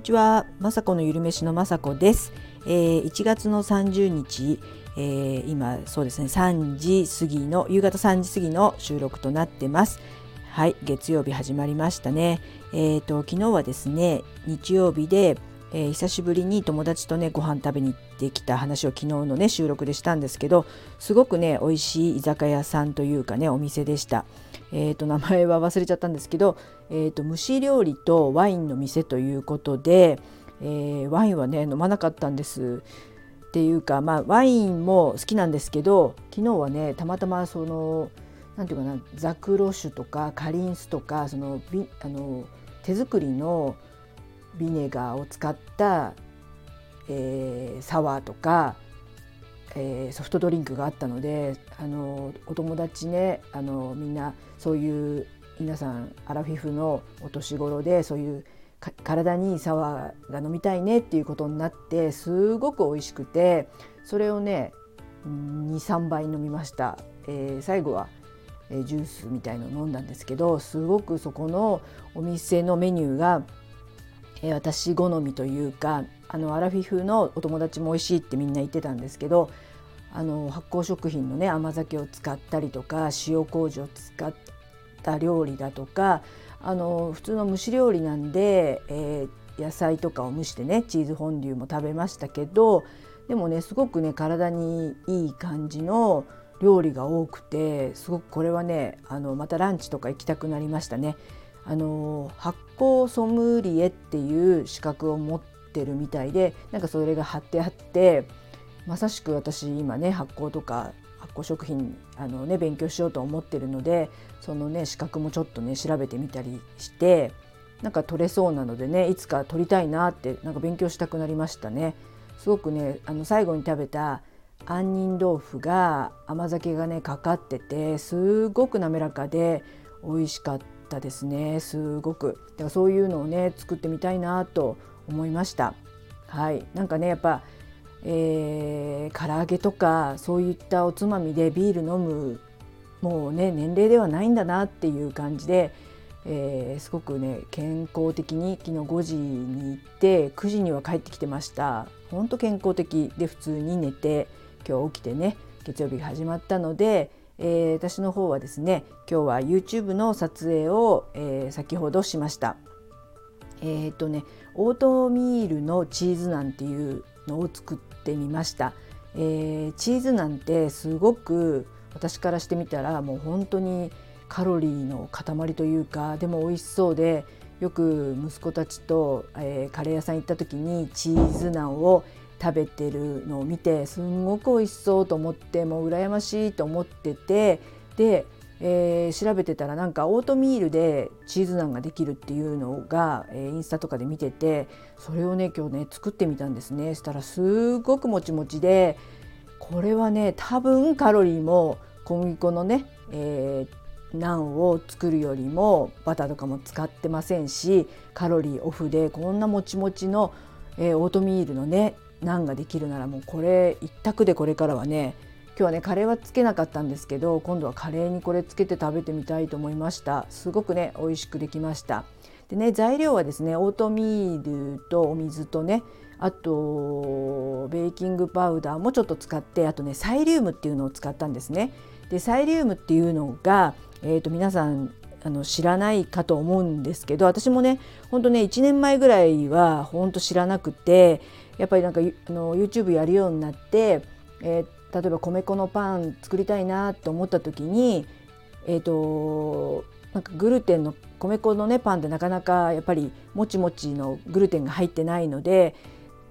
にちは、まさこのゆるめしのまさこです。えー、1月の30日、えー、今そうですね3時過ぎの夕方3時過ぎの収録となってます。はい、月曜日始まりましたね。えっ、ー、と昨日はですね日曜日で、えー、久しぶりに友達とねご飯食べに行ってきた話を昨日のね収録でしたんですけど、すごくね美味しい居酒屋さんというかねお店でした。えーと、名前は忘れちゃったんですけど、えーと、蒸し料理とワインの店ということで、えー、ワインはね飲まなかったんです。っていうか、まあ、ワインも好きなんですけど昨日はねたまたまその何て言うかなザクロ酒とかカリンスとかそのあの手作りのビネガーを使った、えー、サワーとかえー、ソフトドリンクがあったのであのお友達ねあのみんなそういう皆さんアラフィフのお年頃でそういう体にサワーが飲みたいねっていうことになってすごく美味しくてそれをね23杯飲みました、えー、最後はジュースみたいのを飲んだんですけどすごくそこのお店のメニューが、え、私好みというかあのアラフィフのお友達も美味しいってみんな言ってたんですけどあの発酵食品のね甘酒を使ったりとか塩麹を使った料理だとかあの普通の蒸し料理なんで、えー、野菜とかを蒸してねチーズフォンデュも食べましたけどでもねすごくね体にいい感じの料理が多くてすごくこれはねあのまたランチとか行きたくなりましたね。あの発酵ソムリエっていう資格を持ってるみたいでなんかそれが貼ってあってまさしく私今ね発酵とか発酵食品あの、ね、勉強しようと思ってるのでそのね資格もちょっとね調べてみたりしてなんか取れそうなのでねいつか取りたいなってなんか勉強したくなりましたね。すごくねあの最後に食べた杏仁豆腐が甘酒がねかかっててすごく滑らかで美味しかったたですね。すごく。だからそういうのをね作ってみたいなと思いました。はい、なんかねやっぱ、えー、唐揚げとかそういったおつまみでビール飲むもうね年齢ではないんだなっていう感じで、えー、すごくね健康的に昨日5時に行って9時には帰ってきてました。ほんと健康的で普通に寝て今日起きてね月曜日が始まったので、えー、私の方はですね今日は YouTube の撮影を、えー、先ほどしました。えっ、ー、とねオートミールのチーズナンっていうのを作ってみました、えー、チーズナンってすごく私からしてみたらもう本当にカロリーの塊というかでも美味しそうでよく息子たちと、えー、カレー屋さん行った時にチーズナンを食べてるのを見てすんごく美味しそうと思ってもう羨ましいと思っててでえー、調べてたらなんかオートミールでチーズナンができるっていうのが、えー、インスタとかで見ててそれをね今日ね作ってみたんですね。したらすごくもちもちでこれはね多分カロリーも小麦粉のね、えー、ナンを作るよりもバターとかも使ってませんしカロリーオフでこんなもちもちの、えー、オートミールのねナンができるならもうこれ一択でこれからはね今日はねカレーはつけなかったんですけど今度はカレーにこれつけて食べてみたいと思いました。すごくね美味しくできました。でね材料はですねオートミールとお水とねあとベーキングパウダーもちょっと使ってあとねサイリウムっていうのを使ったんですね。でサイリウムっていうのが、えーと、皆さんあの知らないかと思うんですけど私もねほんとね1年前ぐらいはほんと知らなくてやっぱりなんかあの YouTube やるようになって、えー例えば米粉のパン作りたいなと思った時にえっ、ー、となんかグルテンの米粉のねパンってなかなかやっぱりもちもちのグルテンが入ってないので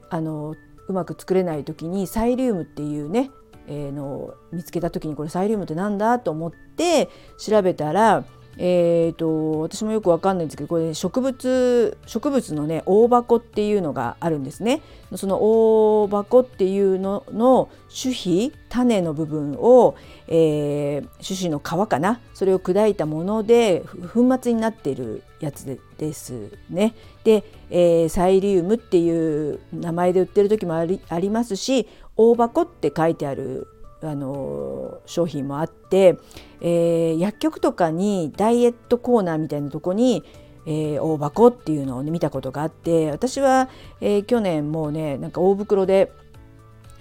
あのうまく作れない時にサイリウムっていうね、えー、の見つけた時にこれサイリウムってなんだと思って調べたらえーと、私もよくわかんないんですけどこれね植物植物のね大箱っていうのがあるんですね。その大箱っていうのの種皮種の部分を、えー、種子の皮かなそれを砕いたもので粉末になっているやつでですね。で、えー、サイリウムっていう名前で売ってる時もありありますし大箱って書いてあるあの商品もあって、えー、薬局とかにダイエットコーナーみたいなとこにえー、大箱っていうのを、ね、見たことがあって私は、えー、去年もうねなんか大袋で、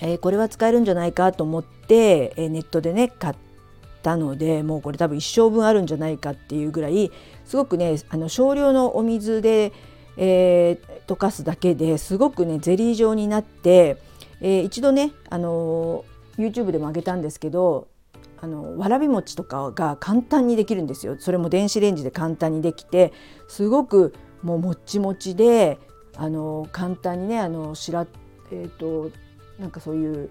えー、これは使えるんじゃないかと思って、えネットでね買ったのでもうこれ多分一生分あるんじゃないかっていうぐらいすごくねあの少量のお水で、え溶かすだけですごくねゼリー状になって、え一度ねあの YouTube でも上げたんですけどあのわらび餅とかが簡単にできるんですよ。それも電子レンジで簡単にできてすごくもうもっちもちであの簡単にねあのしらえっ、ー、となんかそういう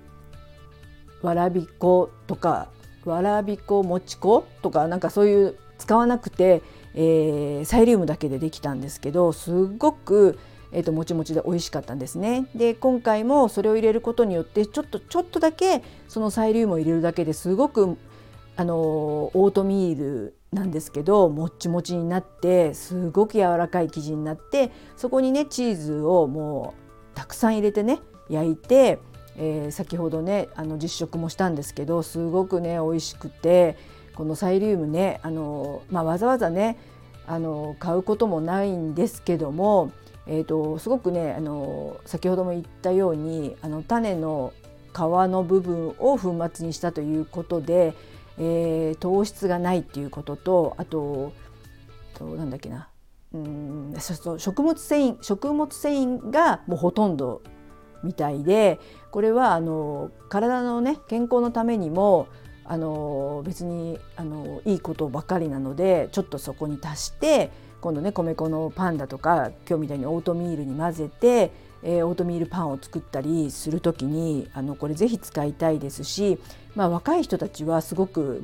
わらび粉とかわらび粉もち粉とかなんかそういう使わなくて、えー、サイリウムだけでできたんですけどすごくえーと、もちもちで美味しかったんですね。で今回もそれを入れることによってちょっとちょっとだけそのサイリウムを入れるだけですごくあのオートミールなんですけどもっちもちになってすごく柔らかい生地になってそこにねチーズをもうたくさん入れてね焼いて、えー、先ほどねあの実食もしたんですけどすごくね美味しくてこのサイリウムねあの、まあ、わざわざねあの買うこともないんですけどもえーと、すごくねあの先ほども言ったようにあの種の皮の部分を粉末にしたということで、えー、糖質がないっていうこととあととなんだっけな。うんそうそう食物繊維食物繊維がもうほとんどみたいでこれはあの体のね健康のためにもあの別にあのいいことばかりなのでちょっとそこに足して今度ね米粉のパンだとか今日みたいにオートミールに混ぜて、えー、オートミールパンを作ったりする時にあのこれぜひ使いたいですし、まあ、若い人たちはすごく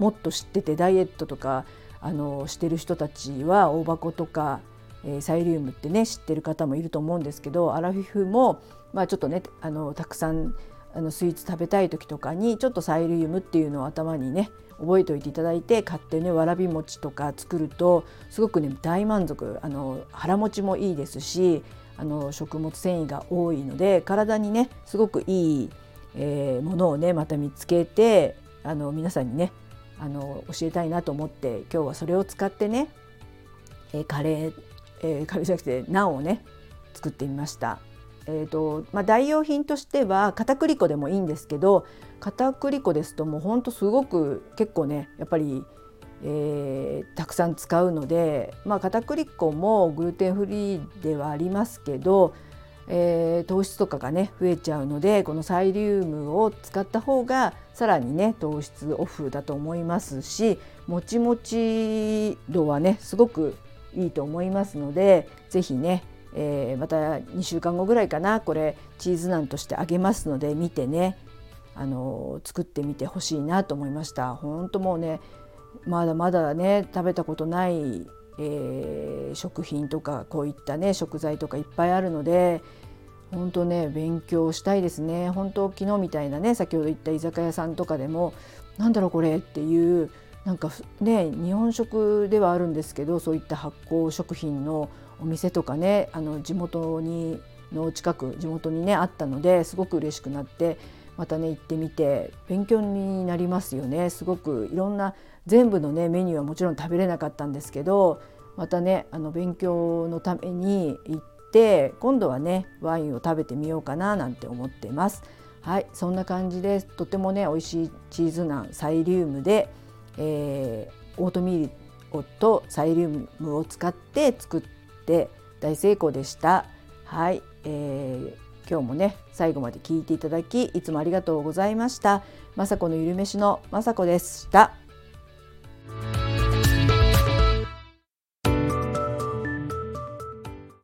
もっと知っててダイエットとかあのしてる人たちは大箱とか、えー、サイリウムってね知ってる方もいると思うんですけどアラフィフも、まあ、ちょっとねあのたくさんあのスイーツ食べたい時とかにちょっとサイリウムっていうのを頭にね覚えておいていただいて買ってねわらび餅とか作るとすごくね大満足あの腹持ちもいいですしあの食物繊維が多いので体にねすごくいい、えー、ものをねまた見つけてあの皆さんにねあの教えたいなと思って今日はそれを使ってね、えー、カレー、えー、カレーじゃなくてナンをね作ってみました。えーとまあ、代用品としては片栗粉でもいいんですけど片栗粉ですともうほんとすごく結構ねやっぱり、えー、たくさん使うので、まあ、片栗粉もグルテンフリーではありますけど、えー、糖質とかがね増えちゃうのでこのサイリウムを使った方がさらにね糖質オフだと思いますしもちもち度はねすごくいいと思いますので是非ねえー、また2週間後ぐらいかなこれチーズナンとしてあげますので見てね。あの作ってみてほしいなと思いました。本当もうねまだまだね食べたことない、えー、食品とかこういったね食材とかいっぱいあるので本当ね勉強したいですね。本当昨日みたいなね先ほど言った居酒屋さんとかでもなんだろうこれっていうなんかね日本食ではあるんですけどそういった発酵食品のお店とかねあの地元にの近く地元にねあったのですごく嬉しくなってまたね行ってみて勉強になりますよねすごくいろんな全部のねメニューはもちろん食べれなかったんですけどまたねあの勉強のために行って今度はねワインを食べてみようかななんて思ってます。はいそんな感じでとてもね美味しいチーズナンサイリウムで、えー、オートミールとサイリウムを使って作って大成功でした。はい、えー今日もね最後まで聞いていただきいつもありがとうございました。雅子のゆるめしの雅子でした。